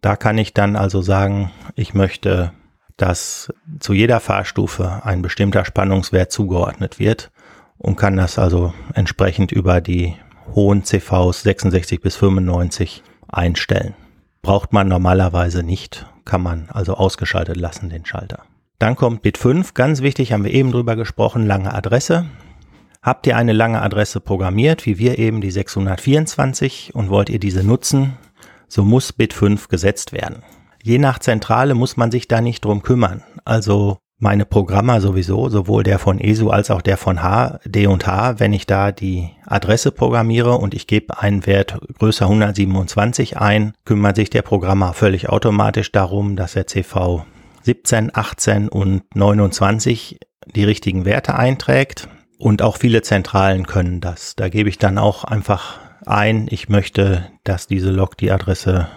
Da kann ich dann also sagen, ich möchte, dass zu jeder Fahrstufe ein bestimmter Spannungswert zugeordnet wird und kann das also entsprechend über die hohen CVs 66 bis 95 einstellen. Braucht man normalerweise nicht, kann man also ausgeschaltet lassen, den Schalter. Dann kommt Bit 5, ganz wichtig, haben wir eben drüber gesprochen, lange Adresse. Habt ihr eine lange Adresse programmiert, wie wir eben die 624 und wollt ihr diese nutzen, so muss Bit 5 gesetzt werden. Je nach Zentrale muss man sich da nicht drum kümmern. Also meine Programmer sowieso, sowohl der von ESU als auch der von H, D und H, wenn ich da die Adresse programmiere und ich gebe einen Wert größer 127 ein, kümmert sich der Programmer völlig automatisch darum, dass er CV 17, 18 und 29 die richtigen Werte einträgt. Und auch viele Zentralen können das. Da gebe ich dann auch einfach ein, ich möchte, dass diese Log die Adresse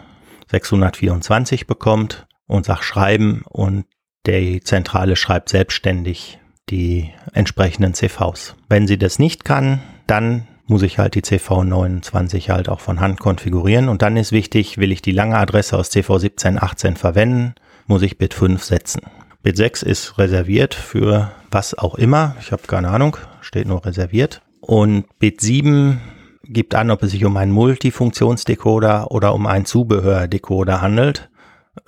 624 bekommt und sag schreiben und die Zentrale schreibt selbstständig die entsprechenden CVs. Wenn sie das nicht kann, dann muss ich halt die CV29 halt auch von Hand konfigurieren und dann ist wichtig, will ich die lange Adresse aus CV1718 verwenden, muss ich Bit 5 setzen. Bit 6 ist reserviert für was auch immer, ich habe keine Ahnung, steht nur reserviert. Und Bit 7 gibt an, ob es sich um einen Multifunktionsdecoder oder um einen Zubehördecoder handelt.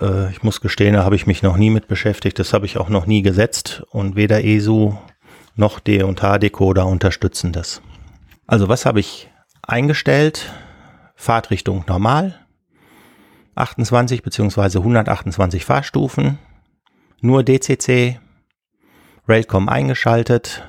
Äh, ich muss gestehen, da habe ich mich noch nie mit beschäftigt. Das habe ich auch noch nie gesetzt und weder ESU noch D&H-Decoder unterstützen das. Also was habe ich eingestellt? Fahrtrichtung normal, 28 bzw. 128 Fahrstufen, nur DCC, Railcom eingeschaltet,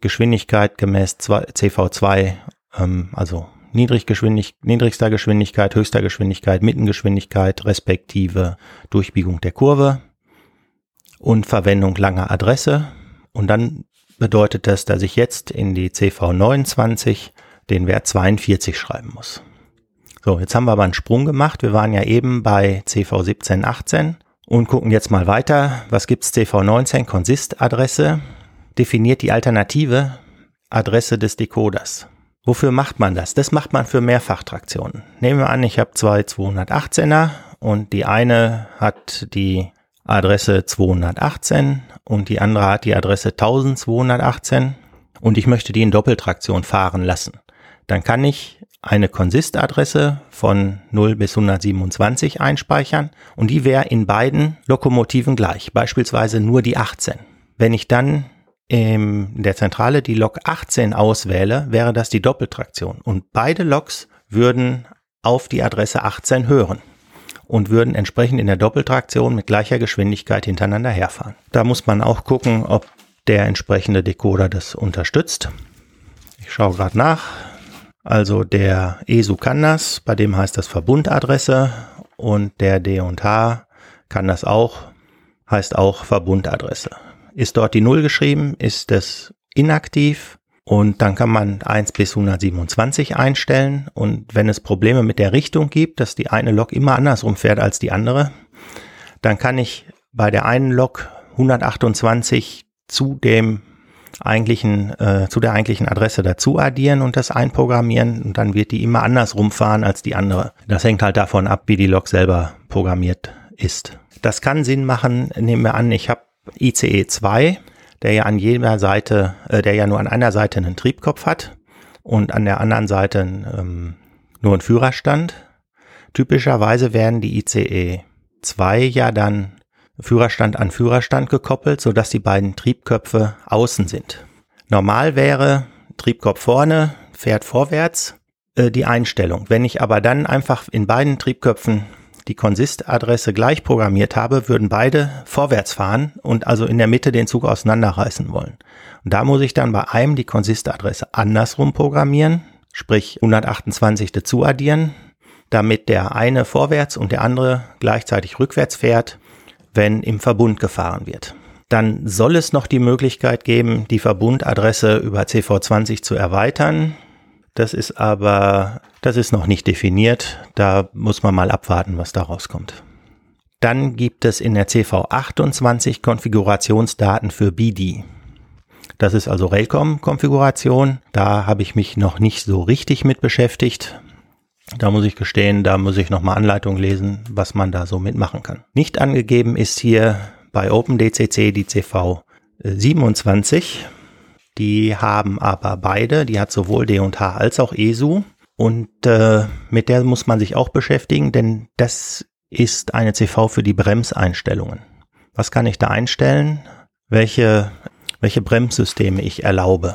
Geschwindigkeit gemäß CV2, ähm, also Niedriggeschwindig niedrigster Geschwindigkeit, höchster Geschwindigkeit, Mittengeschwindigkeit, respektive Durchbiegung der Kurve und Verwendung langer Adresse. Und dann bedeutet das, dass ich jetzt in die CV29 den Wert 42 schreiben muss. So, jetzt haben wir aber einen Sprung gemacht. Wir waren ja eben bei CV1718 und gucken jetzt mal weiter. Was gibt's CV19? Consist-Adresse definiert die alternative Adresse des Decoders. Wofür macht man das? Das macht man für Mehrfachtraktionen. Nehmen wir an, ich habe zwei 218er und die eine hat die Adresse 218 und die andere hat die Adresse 1218 und ich möchte die in Doppeltraktion fahren lassen. Dann kann ich eine Consist-Adresse von 0 bis 127 einspeichern und die wäre in beiden Lokomotiven gleich, beispielsweise nur die 18. Wenn ich dann in der Zentrale die Lok 18 auswähle, wäre das die Doppeltraktion. Und beide Loks würden auf die Adresse 18 hören und würden entsprechend in der Doppeltraktion mit gleicher Geschwindigkeit hintereinander herfahren. Da muss man auch gucken, ob der entsprechende Decoder das unterstützt. Ich schaue gerade nach. Also der ESU kann das, bei dem heißt das Verbundadresse und der D&H kann das auch, heißt auch Verbundadresse. Ist dort die Null geschrieben, ist es inaktiv und dann kann man 1 bis 127 einstellen und wenn es Probleme mit der Richtung gibt, dass die eine Lok immer andersrum fährt als die andere, dann kann ich bei der einen Lok 128 zu dem eigentlichen, äh, zu der eigentlichen Adresse dazu addieren und das einprogrammieren und dann wird die immer andersrum fahren als die andere. Das hängt halt davon ab, wie die Lok selber programmiert ist. Das kann Sinn machen, nehmen wir an, ich habe ICE 2, der ja an jeder Seite, äh, der ja nur an einer Seite einen Triebkopf hat und an der anderen Seite ähm, nur einen Führerstand. Typischerweise werden die ICE 2 ja dann Führerstand an Führerstand gekoppelt, sodass die beiden Triebköpfe außen sind. Normal wäre Triebkopf vorne, fährt vorwärts, äh, die Einstellung. Wenn ich aber dann einfach in beiden Triebköpfen die Consist-Adresse gleich programmiert habe, würden beide vorwärts fahren und also in der Mitte den Zug auseinanderreißen wollen. Und da muss ich dann bei einem die Consist-Adresse andersrum programmieren, sprich 128 dazu addieren, damit der eine vorwärts und der andere gleichzeitig rückwärts fährt, wenn im Verbund gefahren wird. Dann soll es noch die Möglichkeit geben, die Verbundadresse über CV20 zu erweitern. Das ist aber, das ist noch nicht definiert. Da muss man mal abwarten, was da rauskommt. Dann gibt es in der CV28 Konfigurationsdaten für BD. Das ist also Railcom-Konfiguration. Da habe ich mich noch nicht so richtig mit beschäftigt. Da muss ich gestehen, da muss ich nochmal Anleitung lesen, was man da so mitmachen kann. Nicht angegeben ist hier bei OpenDCC die CV27. Die haben aber beide, die hat sowohl D&H als auch ESU und äh, mit der muss man sich auch beschäftigen, denn das ist eine CV für die Bremseinstellungen. Was kann ich da einstellen? Welche, welche Bremssysteme ich erlaube?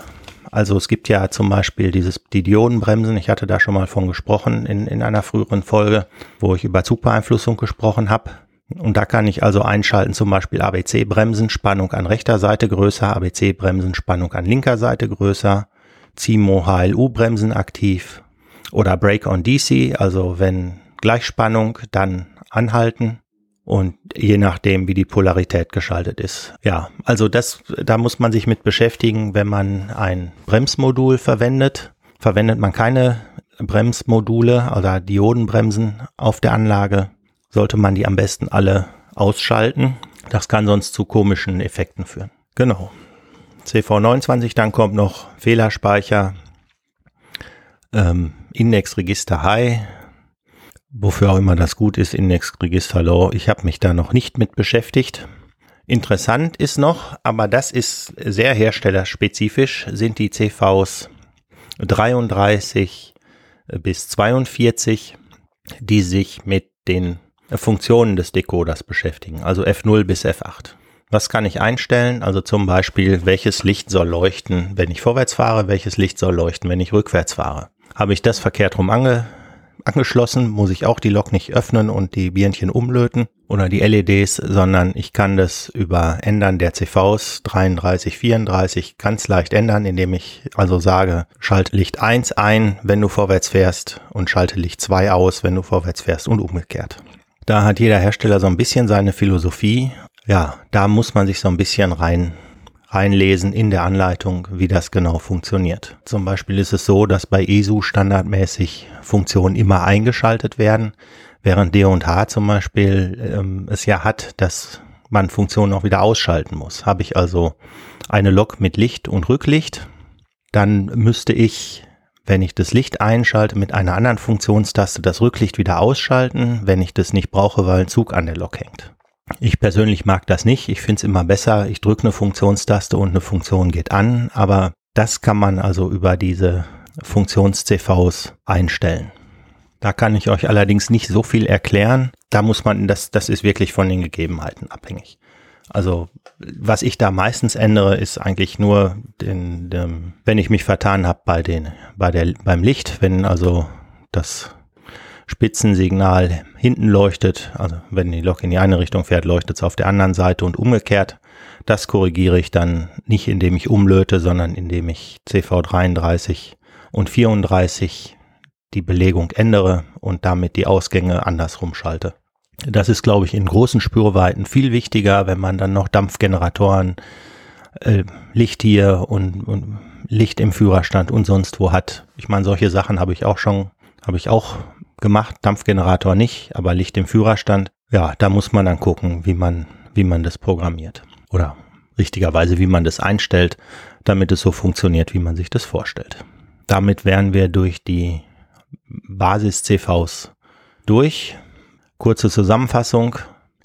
Also es gibt ja zum Beispiel dieses, die Diodenbremsen, ich hatte da schon mal von gesprochen in, in einer früheren Folge, wo ich über Zugbeeinflussung gesprochen habe. Und da kann ich also einschalten, zum Beispiel ABC-Bremsen, Spannung an rechter Seite größer, ABC-Bremsen, Spannung an linker Seite größer, CIMO HLU-Bremsen aktiv oder Brake on DC, also wenn Gleichspannung, dann anhalten und je nachdem, wie die Polarität geschaltet ist. Ja, also das, da muss man sich mit beschäftigen, wenn man ein Bremsmodul verwendet. Verwendet man keine Bremsmodule oder Diodenbremsen auf der Anlage, sollte man die am besten alle ausschalten. Das kann sonst zu komischen Effekten führen. Genau. CV29, dann kommt noch Fehlerspeicher, ähm, Indexregister High, wofür auch immer das gut ist, Indexregister Low. Ich habe mich da noch nicht mit beschäftigt. Interessant ist noch, aber das ist sehr herstellerspezifisch, sind die CVs 33 bis 42, die sich mit den Funktionen des Decoders beschäftigen, also F0 bis F8. Was kann ich einstellen? Also zum Beispiel, welches Licht soll leuchten, wenn ich vorwärts fahre, welches Licht soll leuchten, wenn ich rückwärts fahre. Habe ich das verkehrt rum ange, angeschlossen, muss ich auch die Lok nicht öffnen und die Birnchen umlöten oder die LEDs, sondern ich kann das über Ändern der CVs 33, 34 ganz leicht ändern, indem ich also sage, schalte Licht 1 ein, wenn du vorwärts fährst und schalte Licht 2 aus, wenn du vorwärts fährst und umgekehrt. Da hat jeder Hersteller so ein bisschen seine Philosophie. Ja, da muss man sich so ein bisschen rein reinlesen in der Anleitung, wie das genau funktioniert. Zum Beispiel ist es so, dass bei ESU standardmäßig Funktionen immer eingeschaltet werden, während D&H zum Beispiel ähm, es ja hat, dass man Funktionen auch wieder ausschalten muss. Habe ich also eine Lok mit Licht und Rücklicht, dann müsste ich, wenn ich das Licht einschalte, mit einer anderen Funktionstaste das Rücklicht wieder ausschalten, wenn ich das nicht brauche, weil ein Zug an der Lok hängt. Ich persönlich mag das nicht. Ich finde es immer besser, ich drücke eine Funktionstaste und eine Funktion geht an, aber das kann man also über diese Funktions-CVs einstellen. Da kann ich euch allerdings nicht so viel erklären. Da muss man, das, das ist wirklich von den Gegebenheiten abhängig. Also was ich da meistens ändere, ist eigentlich nur, den, den, wenn ich mich vertan habe bei den, bei der, beim Licht, wenn also das Spitzensignal hinten leuchtet, also wenn die Lok in die eine Richtung fährt, leuchtet es auf der anderen Seite und umgekehrt. Das korrigiere ich dann nicht, indem ich umlöte, sondern indem ich CV33 und 34 die Belegung ändere und damit die Ausgänge andersrum schalte. Das ist, glaube ich, in großen Spürweiten viel wichtiger, wenn man dann noch Dampfgeneratoren, äh, Licht hier und, und Licht im Führerstand und sonst wo hat. Ich meine, solche Sachen habe ich auch schon, habe ich auch gemacht, Dampfgenerator nicht, aber Licht im Führerstand. Ja, da muss man dann gucken, wie man, wie man das programmiert. Oder richtigerweise, wie man das einstellt, damit es so funktioniert, wie man sich das vorstellt. Damit wären wir durch die Basis-CVs durch. Kurze Zusammenfassung.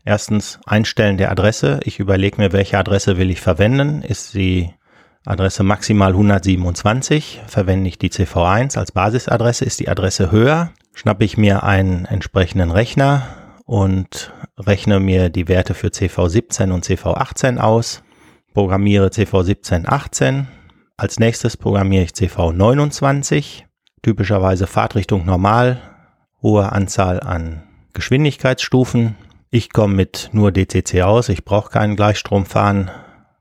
Erstens Einstellen der Adresse. Ich überlege mir, welche Adresse will ich verwenden. Ist die Adresse maximal 127, verwende ich die CV1 als Basisadresse. Ist die Adresse höher, schnappe ich mir einen entsprechenden Rechner und rechne mir die Werte für CV17 und CV18 aus, programmiere CV17 18. Als nächstes programmiere ich CV29, typischerweise Fahrtrichtung normal, hohe Anzahl an Geschwindigkeitsstufen. Ich komme mit nur DCC aus, ich brauche keinen Gleichstrom fahren.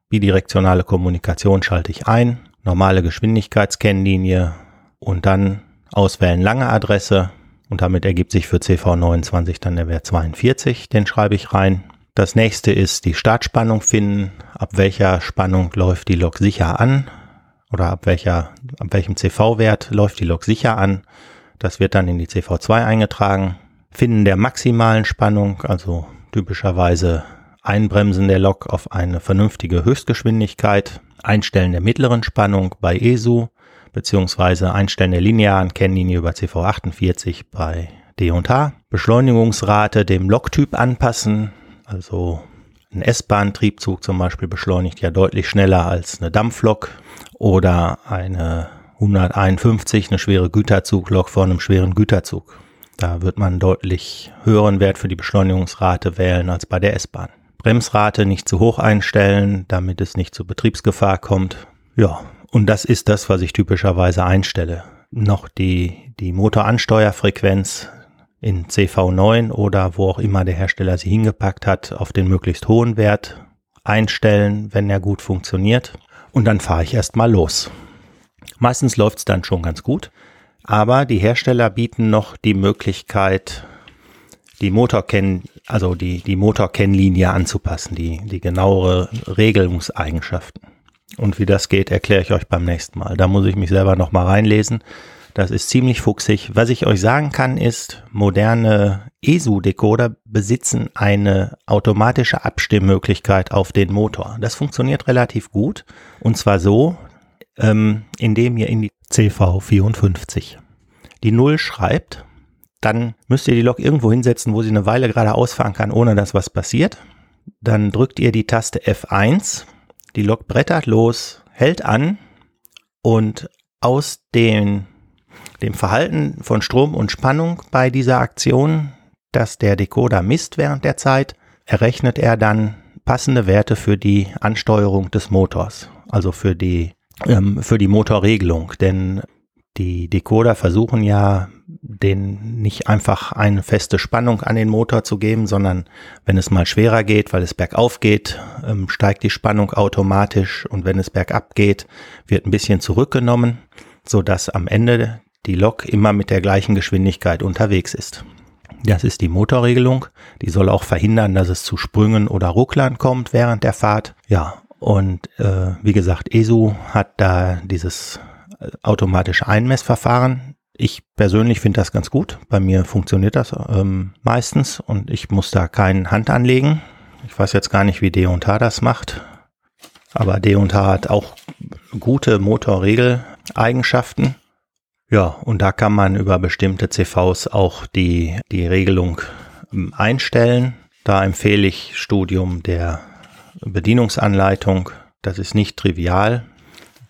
Bidirektionale Kommunikation schalte ich ein, normale Geschwindigkeitskennlinie und dann auswählen lange Adresse, und damit ergibt sich für CV29 dann der Wert 42, den schreibe ich rein. Das nächste ist die Startspannung finden, ab welcher Spannung läuft die Lok sicher an oder ab welcher, ab welchem CV-Wert läuft die Lok sicher an. Das wird dann in die CV2 eingetragen. Finden der maximalen Spannung, also typischerweise Einbremsen der Lok auf eine vernünftige Höchstgeschwindigkeit, Einstellen der mittleren Spannung bei ESU, beziehungsweise Einstellen der linearen Kennlinie über CV48 bei D&H. Beschleunigungsrate dem Loktyp anpassen, also ein S-Bahn-Triebzug zum Beispiel beschleunigt ja deutlich schneller als eine Dampflok oder eine 151, eine schwere Güterzuglok vor einem schweren Güterzug. Da wird man deutlich höheren Wert für die Beschleunigungsrate wählen als bei der S-Bahn. Bremsrate nicht zu hoch einstellen, damit es nicht zur Betriebsgefahr kommt. Ja, und das ist das, was ich typischerweise einstelle. Noch die, die Motoransteuerfrequenz in CV9 oder wo auch immer der Hersteller sie hingepackt hat, auf den möglichst hohen Wert einstellen, wenn er gut funktioniert. Und dann fahre ich erstmal los. Meistens läuft es dann schon ganz gut, aber die Hersteller bieten noch die Möglichkeit, die Motorkenn, also die, die Motorkennlinie anzupassen, die, die genauere Regelungseigenschaften. Und wie das geht, erkläre ich euch beim nächsten Mal. Da muss ich mich selber nochmal reinlesen. Das ist ziemlich fuchsig. Was ich euch sagen kann, ist, moderne ESU-Decoder besitzen eine automatische Abstimmmöglichkeit auf den Motor. Das funktioniert relativ gut. Und zwar so, ähm, indem ihr in die CV54 die Null schreibt. Dann müsst ihr die Lok irgendwo hinsetzen, wo sie eine Weile gerade ausfahren kann, ohne dass was passiert. Dann drückt ihr die Taste F1 die Lok brettert los, hält an und aus den, dem Verhalten von Strom und Spannung bei dieser Aktion, dass der Decoder misst während der Zeit, errechnet er dann passende Werte für die Ansteuerung des Motors, also für die, ähm, für die Motorregelung. Denn Die Decoder versuchen ja, den nicht einfach eine feste Spannung an den Motor zu geben, sondern wenn es mal schwerer geht, weil es bergauf geht, ähm, steigt die Spannung automatisch und wenn es bergab geht, wird ein bisschen zurückgenommen, so dass am Ende die Lok immer mit der gleichen Geschwindigkeit unterwegs ist. Das ist die Motorregelung. Die soll auch verhindern, dass es zu Sprüngen oder Rucklern kommt während der Fahrt. Ja, und äh, wie gesagt, ESU hat da dieses äh, automatische Einmessverfahren. Ich persönlich finde das ganz gut. Bei mir funktioniert das ähm, meistens und ich muss da keine Hand anlegen. Ich weiß jetzt gar nicht, wie D&H das macht. Aber D&H hat auch gute Motorregeleigenschaften. Ja, und da kann man über bestimmte CVs auch die, die Regelung ähm, einstellen. Da empfehle ich Studium der Bedienungsanleitung. Das ist nicht trivial.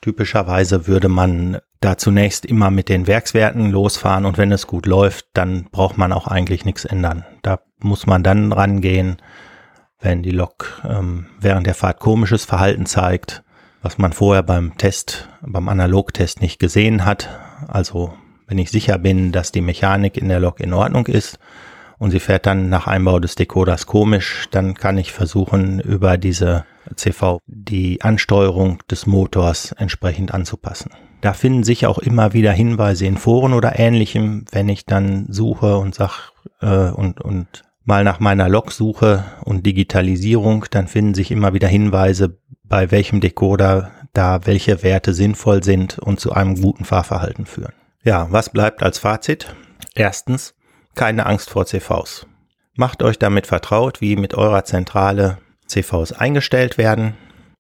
Typischerweise würde man da zunächst immer mit den Werkswerten losfahren und wenn es gut läuft, dann braucht man auch eigentlich nichts ändern. Da muss man dann rangehen, wenn die Lok ähm, während der Fahrt komisches Verhalten zeigt, was man vorher beim Test, beim Analogtest nicht gesehen hat. Also wenn ich sicher bin, dass die Mechanik in der Lok in Ordnung ist und sie fährt dann nach Einbau des Decoders komisch, dann kann ich versuchen, über diese CV die Ansteuerung des Motors entsprechend anzupassen. Da finden sich auch immer wieder Hinweise in Foren oder ähnlichem, wenn ich dann suche und sag äh, und, und mal nach meiner Lok suche und Digitalisierung, dann finden sich immer wieder Hinweise, bei welchem Decoder da welche Werte sinnvoll sind und zu einem guten Fahrverhalten führen. Ja, was bleibt als Fazit? Erstens, keine Angst vor CVs. Macht euch damit vertraut, wie mit eurer Zentrale CVs eingestellt werden.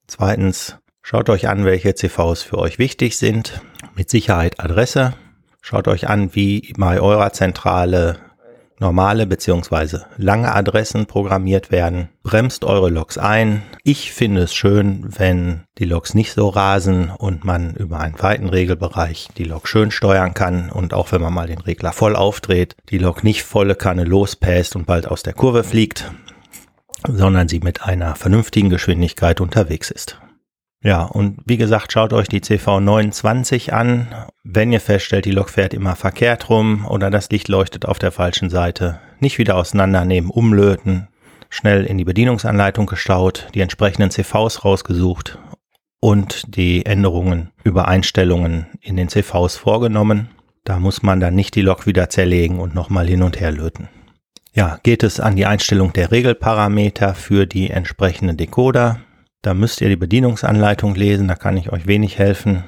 Zweitens, schaut euch an, welche CVs für euch wichtig sind. Mit Sicherheit Adresse. Schaut euch an, wie bei eurer Zentrale normale beziehungsweise lange Adressen programmiert werden. Bremst eure Logs ein. Ich finde es schön, wenn die Logs nicht so rasen und man über einen weiten Regelbereich die Log schön steuern kann und auch wenn man mal den Regler voll aufdreht, die Log nicht volle Kanne lospäst und bald aus der Kurve fliegt, sondern sie mit einer vernünftigen Geschwindigkeit unterwegs ist. Ja, und wie gesagt, schaut euch die CV29 an. Wenn ihr feststellt, die Lok fährt immer verkehrt rum oder das Licht leuchtet auf der falschen Seite, nicht wieder auseinandernehmen, umlöten, schnell in die Bedienungsanleitung gestaut, die entsprechenden CVs rausgesucht und die Änderungen über Einstellungen in den CVs vorgenommen. Da muss man dann nicht die Lok wieder zerlegen und nochmal hin und her löten. Ja, geht es an die Einstellung der Regelparameter für die entsprechenden Decoder. Da müsst ihr die Bedienungsanleitung lesen, da kann ich euch wenig helfen.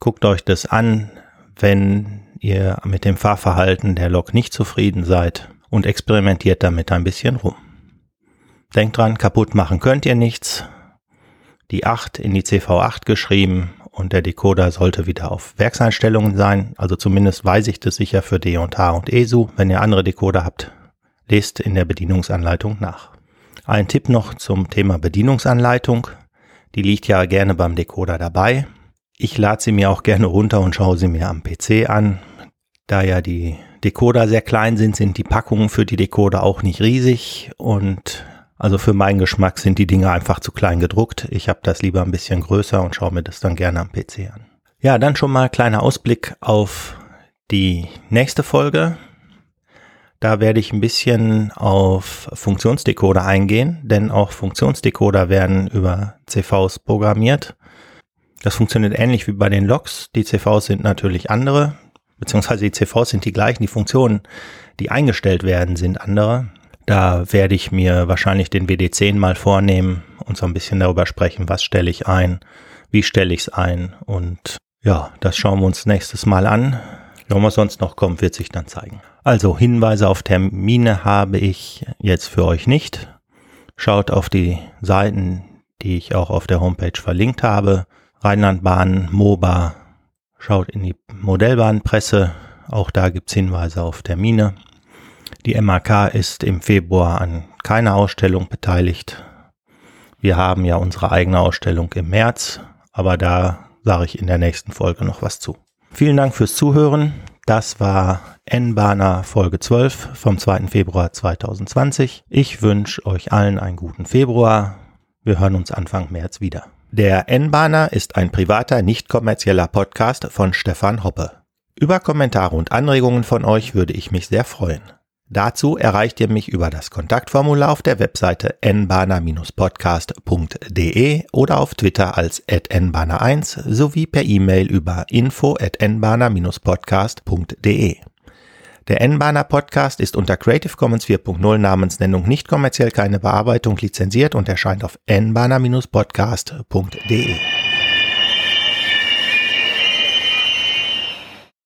Guckt euch das an, wenn ihr mit dem Fahrverhalten der Lok nicht zufrieden seid und experimentiert damit ein bisschen rum. Denkt dran, kaputt machen könnt ihr nichts. Die 8 in die CV8 geschrieben und der Decoder sollte wieder auf Werkseinstellungen sein. Also zumindest weiß ich das sicher für D&H und ESU. Wenn ihr andere Decoder habt, lest in der Bedienungsanleitung nach. Ein Tipp noch zum Thema Bedienungsanleitung. Die liegt ja gerne beim Decoder dabei. Ich lade sie mir auch gerne runter und schaue sie mir am PC an. Da ja die Decoder sehr klein sind, sind die Packungen für die Decoder auch nicht riesig und also für meinen Geschmack sind die Dinge einfach zu klein gedruckt. Ich habe das lieber ein bisschen größer und schaue mir das dann gerne am PC an. Ja, dann schon mal kleiner Ausblick auf die nächste Folge. Da werde ich ein bisschen auf Funktionsdecoder eingehen, denn auch Funktionsdecoder werden über CVs programmiert. Das funktioniert ähnlich wie bei den Logs. Die CVs sind natürlich andere, beziehungsweise die CVs sind die gleichen, die Funktionen, die eingestellt werden, sind andere. Da werde ich mir wahrscheinlich den WD10 mal vornehmen und so ein bisschen darüber sprechen, was stelle ich ein, wie stelle ich es ein und ja, das schauen wir uns nächstes Mal an. was sonst noch kommt, wird sich dann zeigen. Also Hinweise auf Termine habe ich jetzt für euch nicht. Schaut auf die Seiten, die ich auch auf der Homepage verlinkt habe. Rheinlandbahn, MOBA. Schaut in die Modellbahnpresse. Auch da gibt's Hinweise auf Termine. Die MAK ist im Februar an keiner Ausstellung beteiligt. Wir haben ja unsere eigene Ausstellung im März, aber da sage ich in der nächsten Folge noch was zu. Vielen Dank fürs Zuhören. Das war N-Bahner Folge 12 vom 2. Februar 2020. Ich wünsche euch allen einen guten Februar. Wir hören uns Anfang März wieder. Der N-Bahner ist ein privater, nicht kommerzieller Podcast von Stefan Hoppe. Über Kommentare und Anregungen von euch würde ich mich sehr freuen. Dazu erreicht ihr mich über das Kontaktformular auf der Webseite nbana-podcast.de oder auf Twitter als nbana1 sowie per E-Mail über info at nbana-podcast.de. Der N-Bahner Podcast ist unter Creative Commons 4.0 Namensnennung nicht kommerziell keine Bearbeitung lizenziert und erscheint auf nbana-podcast.de.